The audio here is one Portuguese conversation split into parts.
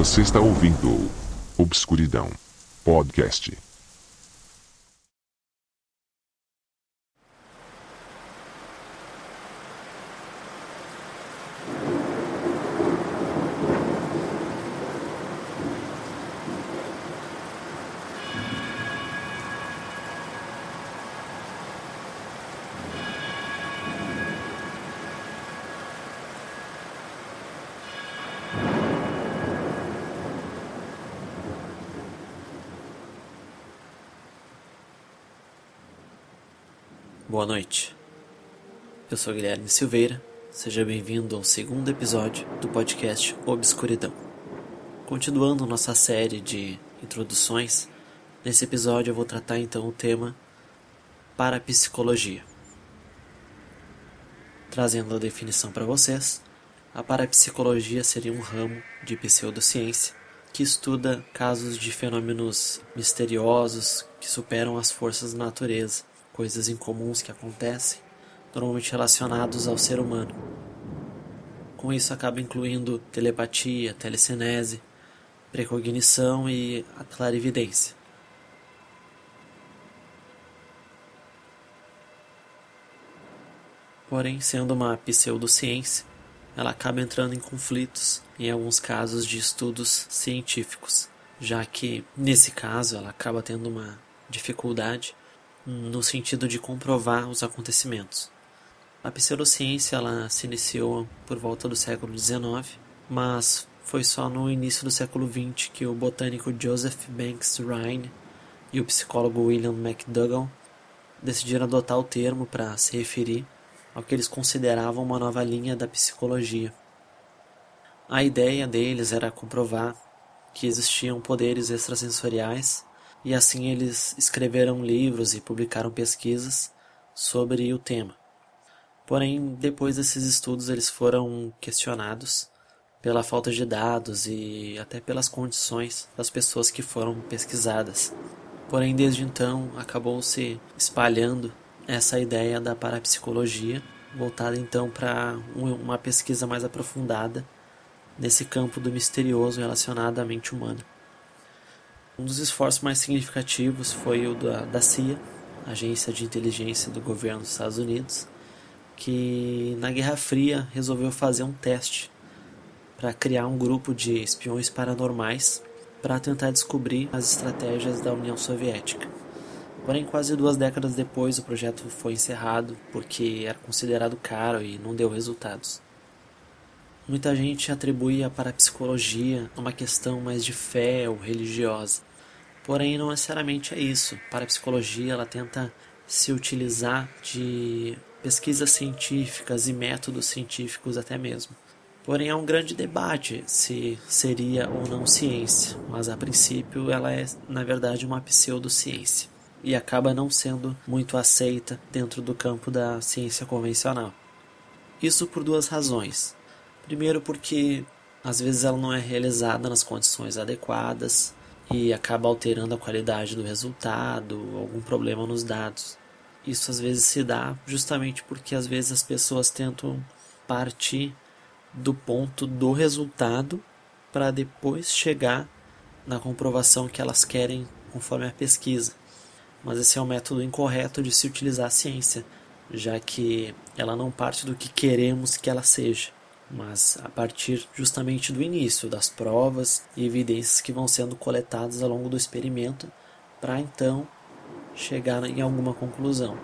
Você está ouvindo Obscuridão Podcast. Boa noite. Eu sou Guilherme Silveira. Seja bem-vindo ao segundo episódio do podcast Obscuridão. Continuando nossa série de introduções, nesse episódio eu vou tratar então o tema parapsicologia. Trazendo a definição para vocês, a parapsicologia seria um ramo de pseudociência que estuda casos de fenômenos misteriosos que superam as forças da natureza coisas incomuns que acontecem, normalmente relacionados ao ser humano. Com isso acaba incluindo telepatia, telecinese, precognição e a clarividência. Porém, sendo uma pseudociência, ela acaba entrando em conflitos em alguns casos de estudos científicos, já que nesse caso ela acaba tendo uma dificuldade no sentido de comprovar os acontecimentos. A pseudociência ela se iniciou por volta do século XIX, mas foi só no início do século XX que o botânico Joseph Banks Rhine e o psicólogo William McDougall decidiram adotar o termo para se referir ao que eles consideravam uma nova linha da psicologia. A ideia deles era comprovar que existiam poderes extrasensoriais e assim eles escreveram livros e publicaram pesquisas sobre o tema. Porém, depois desses estudos, eles foram questionados pela falta de dados e até pelas condições das pessoas que foram pesquisadas. Porém, desde então, acabou se espalhando essa ideia da parapsicologia, voltada então para uma pesquisa mais aprofundada nesse campo do misterioso relacionado à mente humana. Um dos esforços mais significativos foi o da, da CIA, Agência de Inteligência do Governo dos Estados Unidos, que na Guerra Fria resolveu fazer um teste para criar um grupo de espiões paranormais para tentar descobrir as estratégias da União Soviética. Porém, quase duas décadas depois, o projeto foi encerrado porque era considerado caro e não deu resultados. Muita gente atribui a parapsicologia a uma questão mais de fé ou religiosa. Porém, não necessariamente é isso. Para a psicologia, ela tenta se utilizar de pesquisas científicas e métodos científicos até mesmo. Porém, há um grande debate se seria ou não ciência, mas a princípio ela é, na verdade, uma pseudociência e acaba não sendo muito aceita dentro do campo da ciência convencional. Isso por duas razões. Primeiro, porque às vezes ela não é realizada nas condições adequadas, e acaba alterando a qualidade do resultado, algum problema nos dados. Isso às vezes se dá justamente porque às vezes as pessoas tentam partir do ponto do resultado para depois chegar na comprovação que elas querem conforme a pesquisa. Mas esse é um método incorreto de se utilizar a ciência, já que ela não parte do que queremos que ela seja mas a partir justamente do início das provas e evidências que vão sendo coletadas ao longo do experimento para então chegar em alguma conclusão.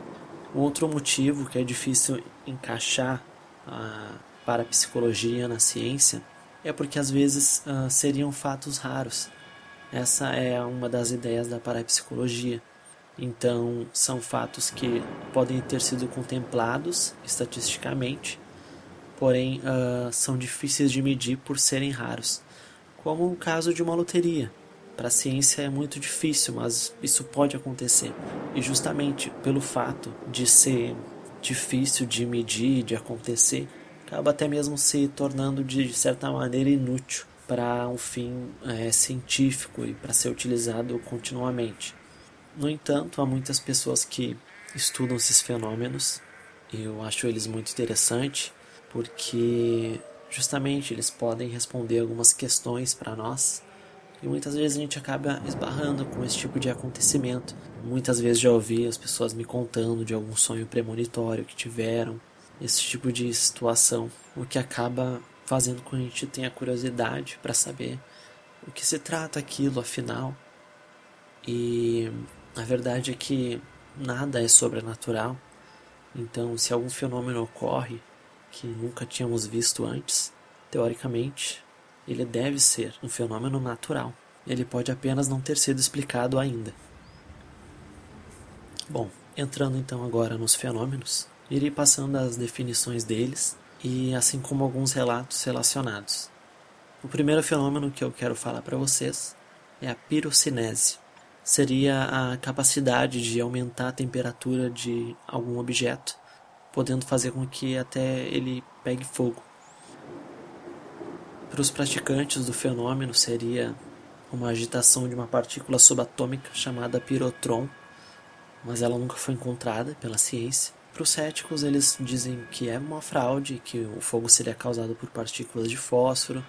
Outro motivo que é difícil encaixar a parapsicologia na ciência é porque às vezes uh, seriam fatos raros. Essa é uma das ideias da parapsicologia. Então, são fatos que podem ter sido contemplados estatisticamente, porém uh, são difíceis de medir por serem raros, como o caso de uma loteria. Para a ciência é muito difícil, mas isso pode acontecer. E justamente pelo fato de ser difícil de medir, de acontecer, acaba até mesmo se tornando de certa maneira inútil para um fim é, científico e para ser utilizado continuamente. No entanto, há muitas pessoas que estudam esses fenômenos, eu acho eles muito interessantes porque justamente eles podem responder algumas questões para nós e muitas vezes a gente acaba esbarrando com esse tipo de acontecimento. Muitas vezes já ouvi as pessoas me contando de algum sonho premonitório que tiveram, esse tipo de situação, o que acaba fazendo com que a gente tenha curiosidade para saber o que se trata aquilo afinal. E a verdade é que nada é sobrenatural. Então, se algum fenômeno ocorre que nunca tínhamos visto antes, teoricamente, ele deve ser um fenômeno natural. Ele pode apenas não ter sido explicado ainda. Bom, entrando então agora nos fenômenos, irei passando as definições deles e assim como alguns relatos relacionados. O primeiro fenômeno que eu quero falar para vocês é a pirocinese. Seria a capacidade de aumentar a temperatura de algum objeto, podendo fazer com que até ele pegue fogo. Para os praticantes do fenômeno, seria uma agitação de uma partícula subatômica chamada pirotron, mas ela nunca foi encontrada pela ciência. Para os céticos, eles dizem que é uma fraude, que o fogo seria causado por partículas de fósforo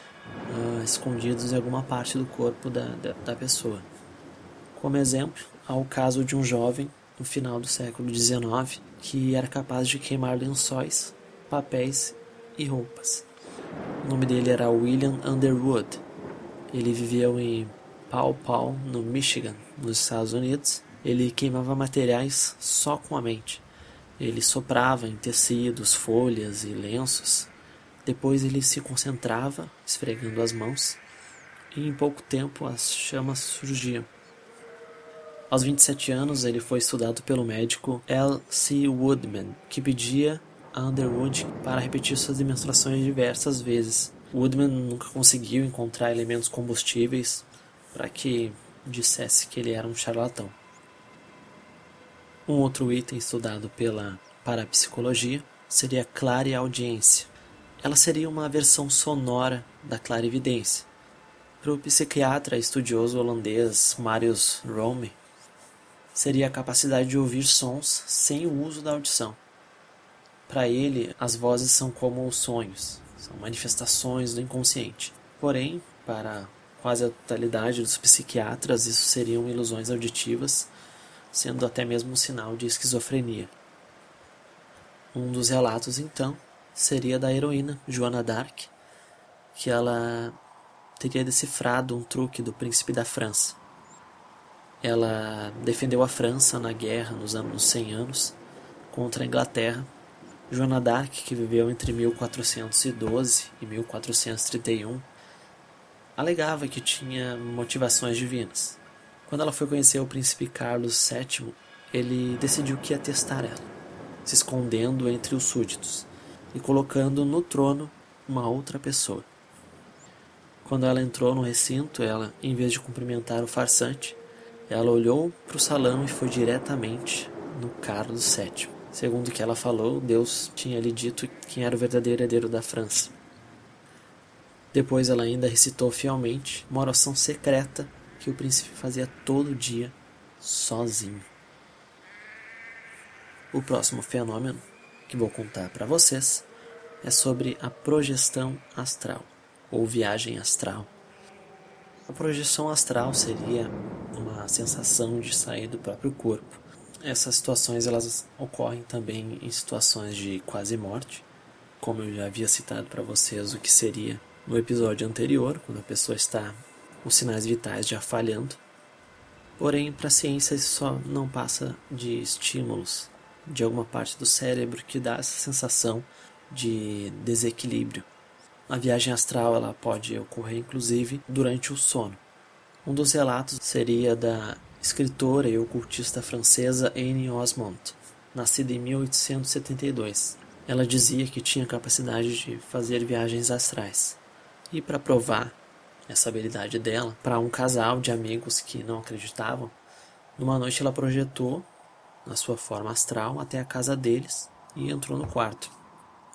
uh, escondidos em alguma parte do corpo da, da, da pessoa. Como exemplo, há o caso de um jovem no final do século XIX que era capaz de queimar lençóis, papéis e roupas. O nome dele era William Underwood. Ele viveu em Paw Paw, no Michigan, nos Estados Unidos. Ele queimava materiais só com a mente. Ele soprava em tecidos, folhas e lenços. Depois ele se concentrava, esfregando as mãos, e em pouco tempo as chamas surgiam. Aos 27 anos, ele foi estudado pelo médico L. C. Woodman, que pedia a Underwood para repetir suas demonstrações diversas vezes. Woodman nunca conseguiu encontrar elementos combustíveis para que dissesse que ele era um charlatão. Um outro item estudado pela parapsicologia seria a clareaudiência. Ela seria uma versão sonora da clarividência. Para o psiquiatra estudioso holandês Marius Rome, seria a capacidade de ouvir sons sem o uso da audição. Para ele, as vozes são como os sonhos, são manifestações do inconsciente. Porém, para quase a totalidade dos psiquiatras, isso seriam ilusões auditivas, sendo até mesmo um sinal de esquizofrenia. Um dos relatos, então, seria da heroína Joana d'Arc, que ela teria decifrado um truque do príncipe da França. Ela defendeu a França na guerra nos anos 100 anos contra a Inglaterra Joana d'Arc, que viveu entre 1412 e 1431, alegava que tinha motivações divinas. Quando ela foi conhecer o príncipe Carlos VII, ele decidiu que ia testar ela, se escondendo entre os súditos e colocando no trono uma outra pessoa. Quando ela entrou no recinto, ela, em vez de cumprimentar o farsante, ela olhou para o salão e foi diretamente no Carlos VII. Segundo o que ela falou, Deus tinha lhe dito quem era o verdadeiro herdeiro da França. Depois ela ainda recitou fielmente uma oração secreta que o príncipe fazia todo dia, sozinho. O próximo fenômeno que vou contar para vocês é sobre a projeção astral ou viagem astral. A projeção astral seria uma sensação de sair do próprio corpo essas situações elas ocorrem também em situações de quase morte, como eu já havia citado para vocês o que seria no episódio anterior, quando a pessoa está com sinais vitais já falhando. Porém, para a ciência isso só não passa de estímulos de alguma parte do cérebro que dá essa sensação de desequilíbrio. A viagem astral ela pode ocorrer inclusive durante o sono. Um dos relatos seria da escritora e ocultista francesa Anne Osmond, nascida em 1872. Ela dizia que tinha capacidade de fazer viagens astrais. E para provar essa habilidade dela, para um casal de amigos que não acreditavam, numa noite ela projetou na sua forma astral até a casa deles e entrou no quarto.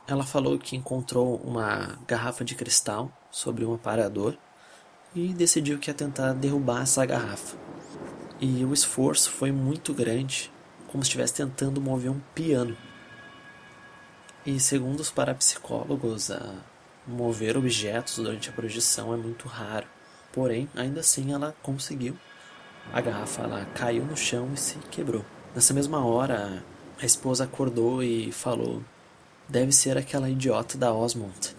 Ela falou que encontrou uma garrafa de cristal sobre um aparador e decidiu que ia tentar derrubar essa garrafa. E o esforço foi muito grande, como se estivesse tentando mover um piano. E segundo os parapsicólogos, mover objetos durante a projeção é muito raro. Porém, ainda assim ela conseguiu. A garrafa ela caiu no chão e se quebrou. Nessa mesma hora, a esposa acordou e falou: Deve ser aquela idiota da Osmond.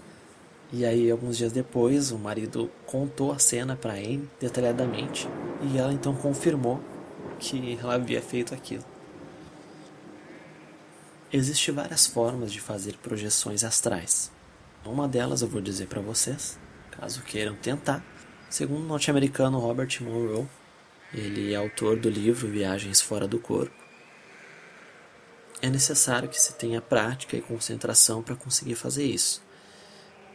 E aí, alguns dias depois, o marido contou a cena para Anne detalhadamente e ela então confirmou que ela havia feito aquilo. Existem várias formas de fazer projeções astrais. Uma delas eu vou dizer para vocês, caso queiram tentar. Segundo o norte-americano Robert Monroe, ele é autor do livro Viagens Fora do Corpo. É necessário que se tenha prática e concentração para conseguir fazer isso.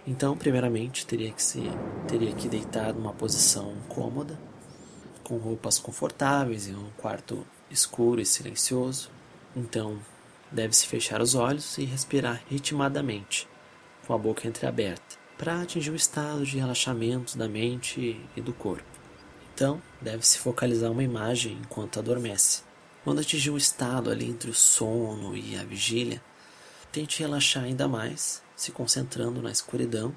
Então, primeiramente, teria que se teria que deitar numa posição cômoda, com roupas confortáveis em um quarto escuro e silencioso. Então, deve-se fechar os olhos e respirar ritmadamente, com a boca entreaberta, para atingir o estado de relaxamento da mente e do corpo. Então, deve-se focalizar uma imagem enquanto adormece. Quando atingir um estado ali entre o sono e a vigília, tente relaxar ainda mais, se concentrando na escuridão,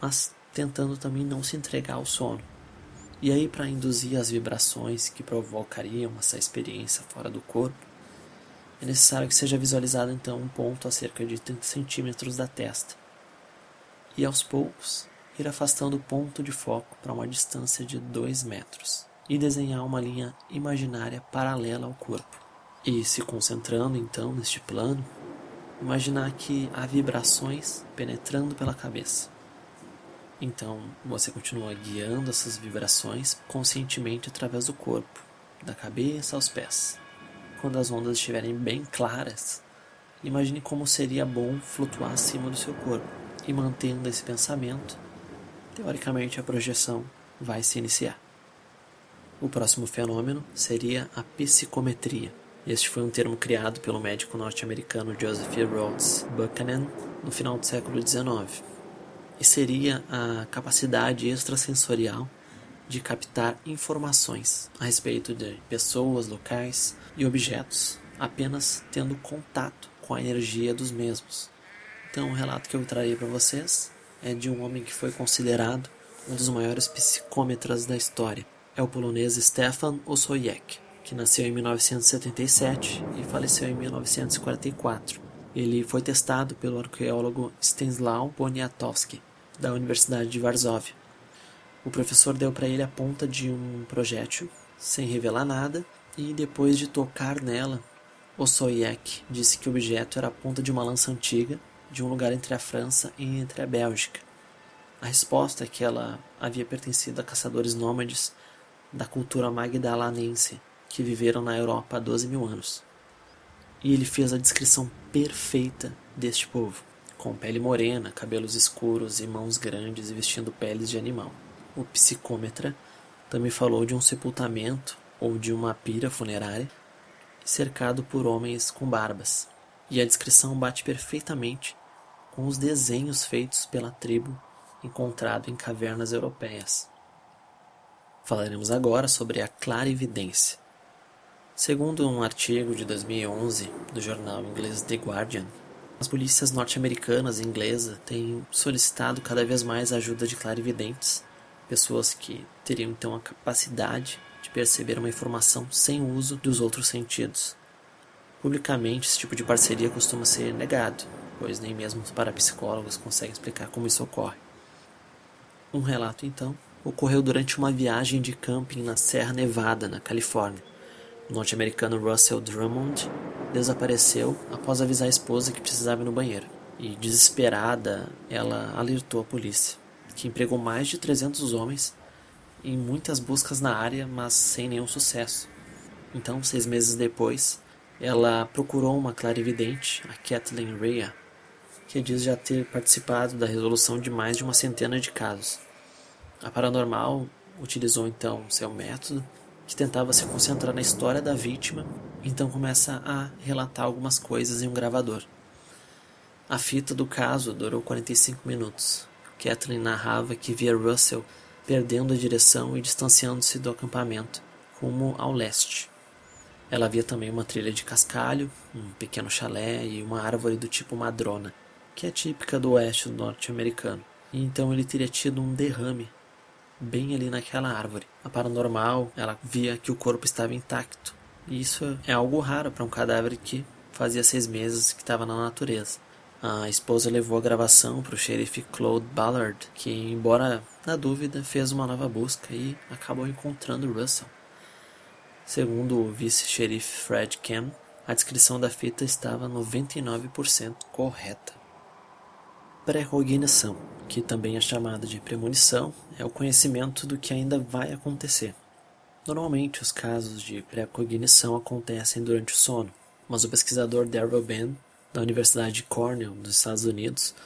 mas tentando também não se entregar ao sono. E aí, para induzir as vibrações que provocariam essa experiência fora do corpo, é necessário que seja visualizado então um ponto a cerca de 30 centímetros da testa. E aos poucos, ir afastando o ponto de foco para uma distância de 2 metros e desenhar uma linha imaginária paralela ao corpo. E se concentrando então neste plano, imaginar que há vibrações penetrando pela cabeça. Então, você continua guiando essas vibrações conscientemente através do corpo, da cabeça aos pés. Quando as ondas estiverem bem claras, imagine como seria bom flutuar acima do seu corpo e mantendo esse pensamento, teoricamente a projeção vai se iniciar. O próximo fenômeno seria a psicometria. Este foi um termo criado pelo médico norte-americano Joseph Rhodes Buchanan no final do século XIX e seria a capacidade extrasensorial de captar informações a respeito de pessoas, locais e objetos, apenas tendo contato com a energia dos mesmos. Então, o relato que eu trarei para vocês é de um homem que foi considerado um dos maiores psicômetras da história. É o polonês Stefan Osojek, que nasceu em 1977 e faleceu em 1944. Ele foi testado pelo arqueólogo Stanislaw Poniatowski, da Universidade de Varsóvia. O professor deu para ele a ponta de um projétil, sem revelar nada, e depois de tocar nela, Osojek disse que o objeto era a ponta de uma lança antiga de um lugar entre a França e entre a Bélgica. A resposta é que ela havia pertencido a caçadores nômades da cultura magdalanense, que viveram na Europa há 12 mil anos. E ele fez a descrição perfeita deste povo, com pele morena, cabelos escuros e mãos grandes e vestindo peles de animal. O psicômetra também falou de um sepultamento ou de uma pira funerária cercado por homens com barbas. E a descrição bate perfeitamente com os desenhos feitos pela tribo encontrado em cavernas europeias. Falaremos agora sobre a clarividência. Segundo um artigo de 2011 do jornal inglês The Guardian, as polícias norte-americanas e inglesas têm solicitado cada vez mais a ajuda de clarividentes, pessoas que teriam então a capacidade de perceber uma informação sem o uso dos outros sentidos. Publicamente, esse tipo de parceria costuma ser negado, pois nem mesmo para psicólogos conseguem explicar como isso ocorre. Um relato, então, ocorreu durante uma viagem de camping na Serra Nevada, na Califórnia. O norte-americano Russell Drummond desapareceu após avisar a esposa que precisava ir no banheiro. E, desesperada, ela alertou a polícia, que empregou mais de 300 homens em muitas buscas na área, mas sem nenhum sucesso. Então, seis meses depois, ela procurou uma clarividente, a Kathleen Rea, que diz já ter participado da resolução de mais de uma centena de casos. A paranormal utilizou então seu método, que tentava se concentrar na história da vítima, então começa a relatar algumas coisas em um gravador. A fita do caso durou 45 minutos. Kathleen narrava que via Russell perdendo a direção e distanciando-se do acampamento, rumo ao leste. Ela via também uma trilha de cascalho, um pequeno chalé e uma árvore do tipo madrona. que é típica do oeste norte-americano. E então ele teria tido um derrame bem ali naquela árvore. A paranormal, ela via que o corpo estava intacto. E isso é algo raro para um cadáver que fazia seis meses que estava na natureza. A esposa levou a gravação para o xerife Claude Ballard, que, embora na dúvida, fez uma nova busca e acabou encontrando Russell. Segundo o vice-xerife Fred Cam, a descrição da fita estava 99% correta. Precognição, que também é chamada de premonição, é o conhecimento do que ainda vai acontecer. Normalmente, os casos de precognição acontecem durante o sono, mas o pesquisador Darrell Ben, da Universidade de Cornell, dos Estados Unidos,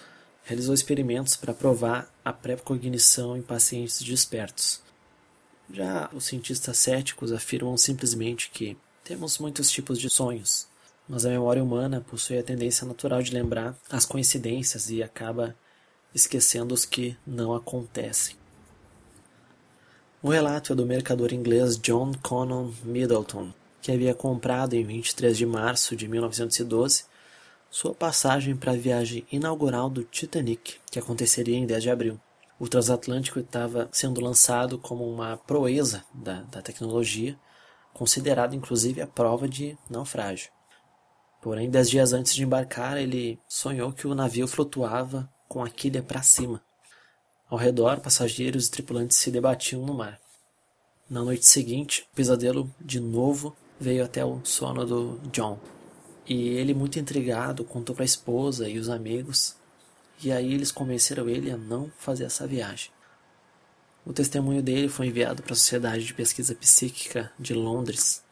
realizou experimentos para provar a precognição em pacientes despertos. Já os cientistas céticos afirmam simplesmente que temos muitos tipos de sonhos, mas a memória humana possui a tendência natural de lembrar as coincidências e acaba esquecendo os que não acontecem. O relato é do mercador inglês John Conon Middleton, que havia comprado em 23 de março de 1912 sua passagem para a viagem inaugural do Titanic, que aconteceria em 10 de abril. O transatlântico estava sendo lançado como uma proeza da, da tecnologia, considerado inclusive a prova de naufrágio. Porém, dez dias antes de embarcar, ele sonhou que o navio flutuava com a quilha para cima. Ao redor, passageiros e tripulantes se debatiam no mar. Na noite seguinte, o pesadelo de novo veio até o sono do John. E ele, muito intrigado, contou para a esposa e os amigos, e aí eles convenceram ele a não fazer essa viagem. O testemunho dele foi enviado para a Sociedade de Pesquisa Psíquica de Londres,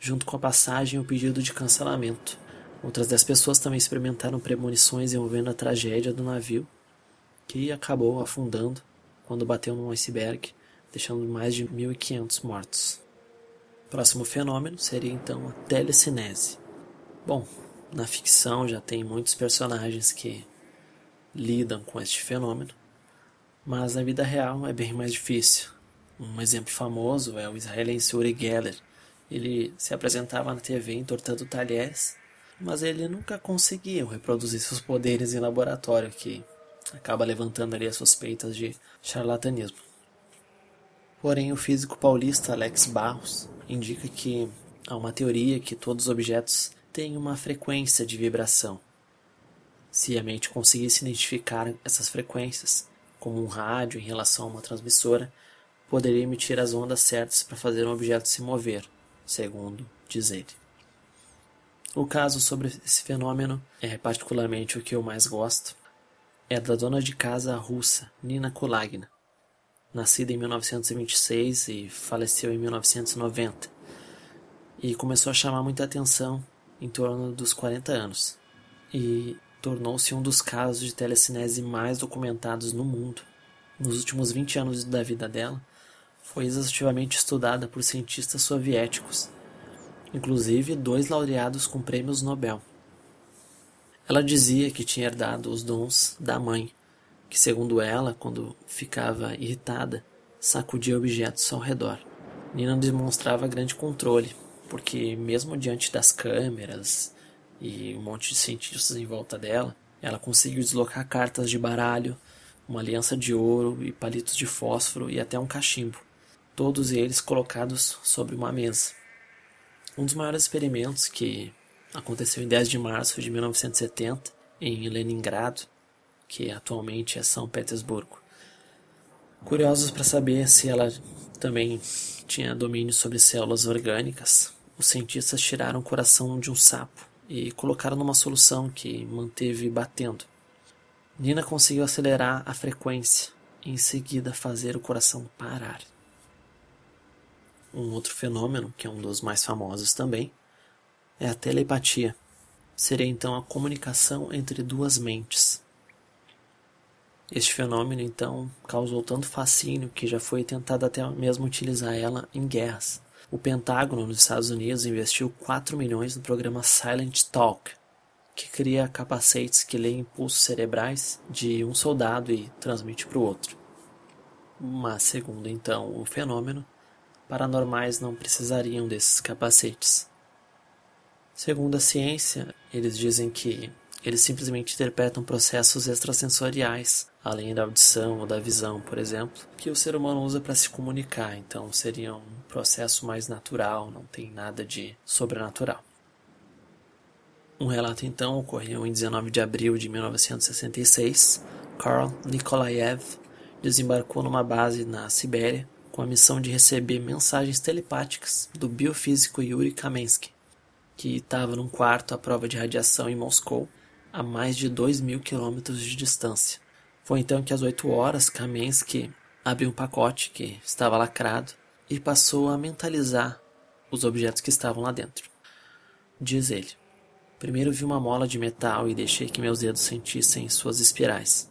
junto com a passagem e o pedido de cancelamento. Outras dez pessoas também experimentaram premonições envolvendo a tragédia do navio, que acabou afundando quando bateu num iceberg, deixando mais de 1.500 mortos. Próximo fenômeno seria então a telecinese. Bom, na ficção já tem muitos personagens que lidam com este fenômeno, mas na vida real é bem mais difícil. Um exemplo famoso é o israelense Uri Geller. Ele se apresentava na TV entortando talheres mas ele nunca conseguiu reproduzir seus poderes em laboratório, que acaba levantando ali as suspeitas de charlatanismo. Porém, o físico paulista Alex Barros indica que há uma teoria que todos os objetos têm uma frequência de vibração. Se a mente conseguisse identificar essas frequências, como um rádio em relação a uma transmissora, poderia emitir as ondas certas para fazer um objeto se mover, segundo diz ele. O caso sobre esse fenômeno é particularmente o que eu mais gosto. É da dona de casa russa Nina Kulagina, nascida em 1926 e faleceu em 1990, e começou a chamar muita atenção em torno dos 40 anos, e tornou-se um dos casos de telecinese mais documentados no mundo. Nos últimos 20 anos da vida dela, foi exaustivamente estudada por cientistas soviéticos inclusive dois laureados com prêmios Nobel. Ela dizia que tinha herdado os dons da mãe, que, segundo ela, quando ficava irritada, sacudia objetos ao redor. Nina demonstrava grande controle, porque, mesmo diante das câmeras e um monte de cientistas em volta dela, ela conseguiu deslocar cartas de baralho, uma aliança de ouro e palitos de fósforo e até um cachimbo, todos eles colocados sobre uma mesa. Um dos maiores experimentos que aconteceu em 10 de março de 1970 em Leningrado, que atualmente é São Petersburgo. Curiosos para saber se ela também tinha domínio sobre células orgânicas, os cientistas tiraram o coração de um sapo e colocaram numa solução que manteve batendo. Nina conseguiu acelerar a frequência e em seguida fazer o coração parar. Um outro fenômeno, que é um dos mais famosos também, é a telepatia. Seria então a comunicação entre duas mentes. Este fenômeno, então, causou tanto fascínio que já foi tentado até mesmo utilizar ela em guerras. O Pentágono nos Estados Unidos investiu 4 milhões no programa Silent Talk, que cria capacetes que leem impulsos cerebrais de um soldado e transmite para o outro. Mas, segundo então o fenômeno, paranormais não precisariam desses capacetes. Segundo a ciência, eles dizem que eles simplesmente interpretam processos extrasensoriais, além da audição ou da visão, por exemplo, que o ser humano usa para se comunicar. Então seria um processo mais natural, não tem nada de sobrenatural. Um relato então ocorreu em 19 de abril de 1966. Karl Nikolaev desembarcou numa base na Sibéria com a missão de receber mensagens telepáticas do biofísico Yuri Kamensky, que estava num quarto à prova de radiação em Moscou, a mais de 2 mil quilômetros de distância. Foi então que às 8 horas Kamensky abriu um pacote que estava lacrado e passou a mentalizar os objetos que estavam lá dentro. Diz ele. Primeiro vi uma mola de metal e deixei que meus dedos sentissem suas espirais.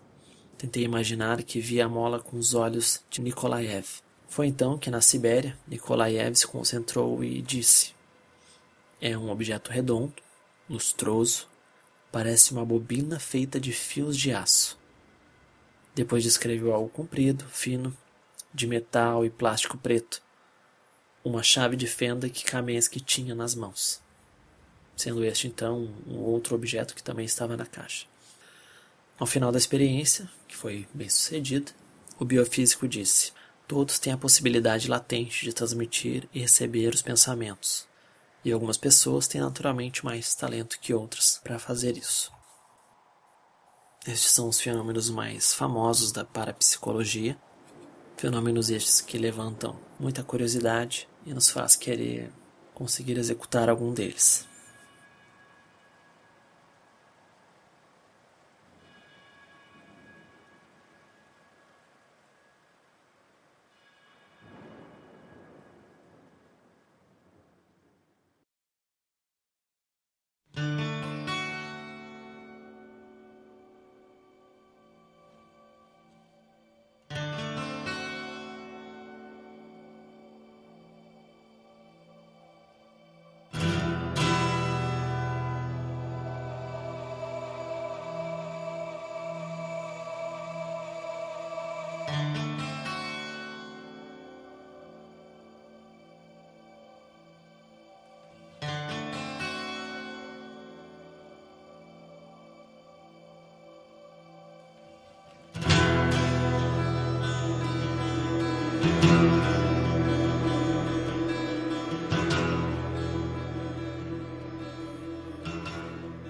Tentei imaginar que via a mola com os olhos de Nikolaev. Foi então que na Sibéria, Nikolaev se concentrou e disse: É um objeto redondo, lustroso, parece uma bobina feita de fios de aço. Depois descreveu algo comprido, fino, de metal e plástico preto, uma chave de fenda que Kamensky tinha nas mãos sendo este então um outro objeto que também estava na caixa. Ao final da experiência, que foi bem sucedida, o biofísico disse: Todos têm a possibilidade latente de transmitir e receber os pensamentos, e algumas pessoas têm naturalmente mais talento que outras para fazer isso. Estes são os fenômenos mais famosos da parapsicologia, fenômenos estes que levantam muita curiosidade e nos faz querer conseguir executar algum deles.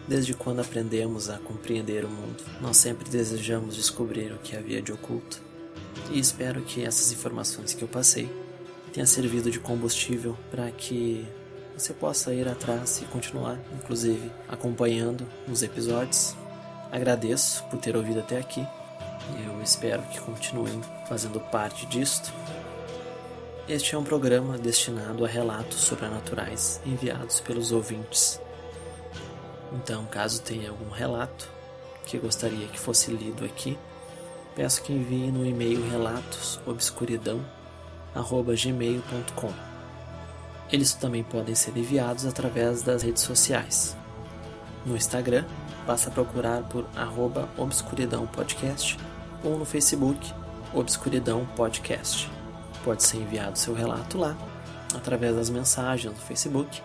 Desde quando aprendemos a compreender o mundo, nós sempre desejamos descobrir o que havia de oculto. E espero que essas informações que eu passei tenham servido de combustível para que você possa ir atrás e continuar, inclusive, acompanhando os episódios. Agradeço por ter ouvido até aqui. Eu espero que continuem fazendo parte disto. Este é um programa destinado a relatos sobrenaturais enviados pelos ouvintes então, caso tenha algum relato que gostaria que fosse lido aqui, peço que envie no e-mail relatosobscuridão@gmail.com. Eles também podem ser enviados através das redes sociais. No Instagram, basta procurar por arroba Obscuridão Podcast ou no Facebook Obscuridão Podcast. Pode ser enviado seu relato lá, através das mensagens no Facebook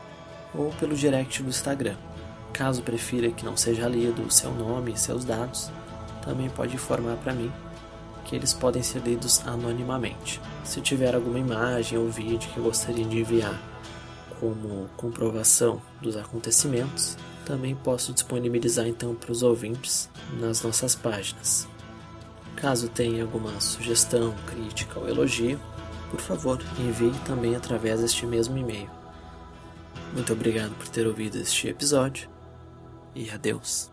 ou pelo direct do Instagram. Caso prefira que não seja lido o seu nome e seus dados, também pode informar para mim que eles podem ser lidos anonimamente. Se tiver alguma imagem ou vídeo que gostaria de enviar como comprovação dos acontecimentos, também posso disponibilizar então para os ouvintes nas nossas páginas. Caso tenha alguma sugestão, crítica ou elogio, por favor, envie também através deste mesmo e-mail. Muito obrigado por ter ouvido este episódio e adeus.